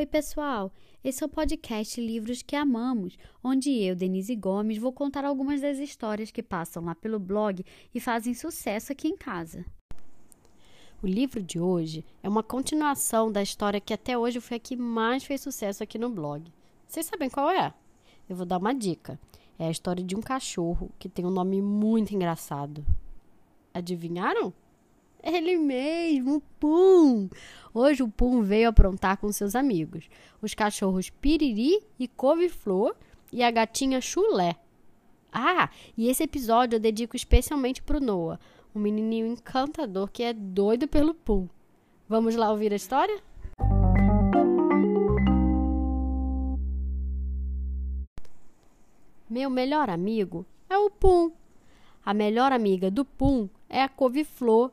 Oi, pessoal! Esse é o podcast Livros que Amamos, onde eu, Denise Gomes, vou contar algumas das histórias que passam lá pelo blog e fazem sucesso aqui em casa. O livro de hoje é uma continuação da história que até hoje foi a que mais fez sucesso aqui no blog. Vocês sabem qual é? Eu vou dar uma dica. É a história de um cachorro que tem um nome muito engraçado. Adivinharam? Ele mesmo, Pum! Hoje o Pum veio aprontar com seus amigos, os cachorros Piriri e Couve-Flor e a gatinha Chulé. Ah, e esse episódio eu dedico especialmente pro Noah, um menininho encantador que é doido pelo Pum. Vamos lá ouvir a história? Meu melhor amigo é o Pum. A melhor amiga do Pum é a Couve-Flor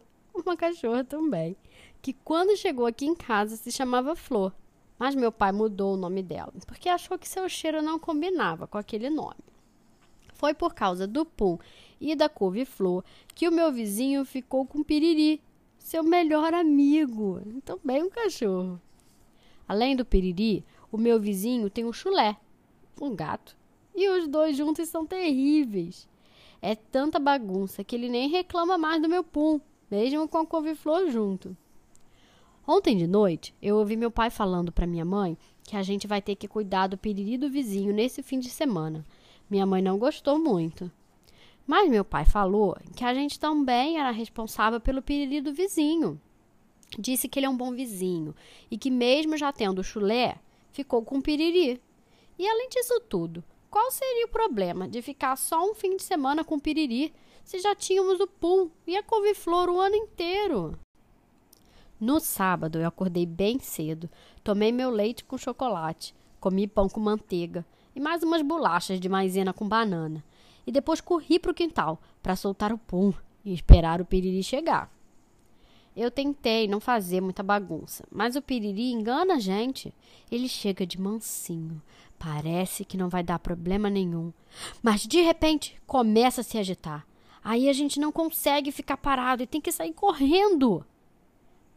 uma cachorra também, que quando chegou aqui em casa se chamava Flor. Mas meu pai mudou o nome dela, porque achou que seu cheiro não combinava com aquele nome. Foi por causa do Pum e da couve-flor que o meu vizinho ficou com Piriri, seu melhor amigo, também um cachorro. Além do Piriri, o meu vizinho tem um chulé, um gato, e os dois juntos são terríveis. É tanta bagunça que ele nem reclama mais do meu Pum, mesmo com a couve-flor junto. Ontem de noite, eu ouvi meu pai falando para minha mãe que a gente vai ter que cuidar do piriri do vizinho nesse fim de semana. Minha mãe não gostou muito. Mas meu pai falou que a gente também era responsável pelo piriri do vizinho. Disse que ele é um bom vizinho e que, mesmo já tendo chulé, ficou com piriri. E além disso tudo, qual seria o problema de ficar só um fim de semana com piriri se já tínhamos o pum e a couve-flor o ano inteiro? No sábado, eu acordei bem cedo, tomei meu leite com chocolate, comi pão com manteiga e mais umas bolachas de maisena com banana. E depois corri para o quintal para soltar o pum e esperar o piriri chegar. Eu tentei não fazer muita bagunça, mas o piriri engana a gente. Ele chega de mansinho. Parece que não vai dar problema nenhum. Mas de repente começa a se agitar. Aí a gente não consegue ficar parado e tem que sair correndo.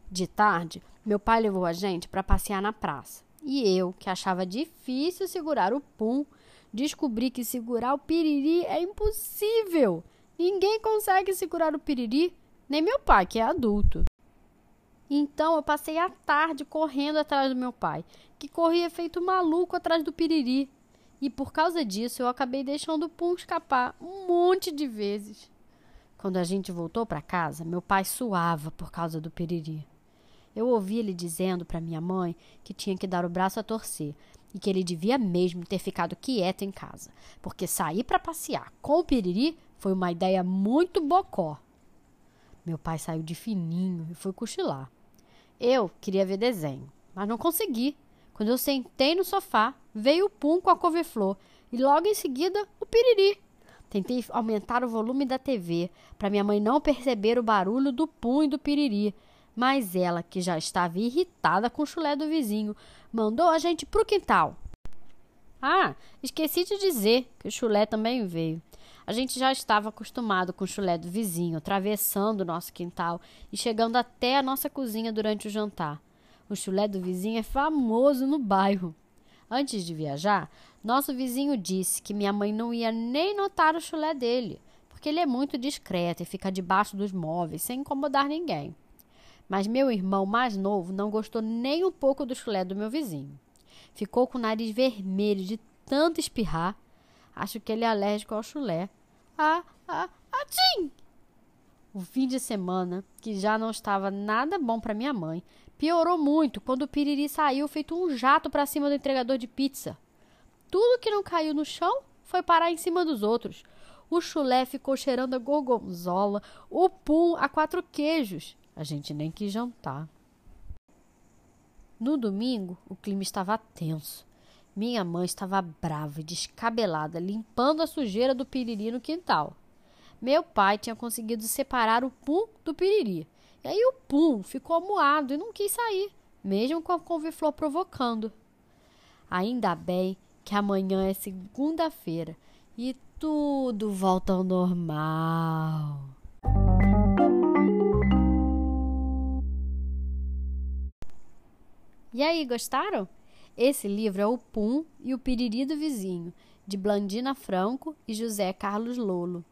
De tarde, meu pai levou a gente para passear na praça. E eu, que achava difícil segurar o pum, descobri que segurar o piriri é impossível. Ninguém consegue segurar o piriri, nem meu pai, que é adulto. Então eu passei a tarde correndo atrás do meu pai, que corria feito maluco atrás do piriri. E por causa disso eu acabei deixando o pum escapar um monte de vezes. Quando a gente voltou para casa, meu pai suava por causa do piriri. Eu ouvi ele dizendo para minha mãe que tinha que dar o braço a torcer e que ele devia mesmo ter ficado quieto em casa, porque sair para passear com o piriri foi uma ideia muito bocó. Meu pai saiu de fininho e foi cochilar. Eu queria ver desenho, mas não consegui. Quando eu sentei no sofá, veio o pum com a couve-flor e logo em seguida o piriri. Tentei aumentar o volume da TV para minha mãe não perceber o barulho do pum e do piriri, mas ela, que já estava irritada com o chulé do vizinho, mandou a gente para o quintal. Ah, esqueci de dizer que o chulé também veio. A gente já estava acostumado com o chulé do vizinho, atravessando o nosso quintal e chegando até a nossa cozinha durante o jantar. O chulé do vizinho é famoso no bairro. Antes de viajar, nosso vizinho disse que minha mãe não ia nem notar o chulé dele, porque ele é muito discreto e fica debaixo dos móveis sem incomodar ninguém. Mas meu irmão mais novo não gostou nem um pouco do chulé do meu vizinho. Ficou com o nariz vermelho de tanto espirrar. Acho que ele é alérgico ao chulé. Ah, ah, atim! O fim de semana, que já não estava nada bom para minha mãe, Piorou muito quando o piriri saiu feito um jato para cima do entregador de pizza. Tudo que não caiu no chão foi parar em cima dos outros. O chulé ficou cheirando a gorgonzola, o pum a quatro queijos. A gente nem quis jantar. No domingo, o clima estava tenso. Minha mãe estava brava e descabelada, limpando a sujeira do piriri no quintal. Meu pai tinha conseguido separar o pum do piriri e aí o Pum ficou amuado e não quis sair, mesmo com a couve-flor provocando. Ainda bem que amanhã é segunda-feira e tudo volta ao normal. E aí, gostaram? Esse livro é O Pum e o Piriri do Vizinho, de Blandina Franco e José Carlos Lolo.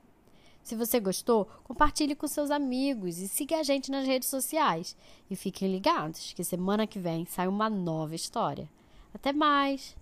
Se você gostou, compartilhe com seus amigos e siga a gente nas redes sociais. E fiquem ligados que semana que vem sai uma nova história. Até mais!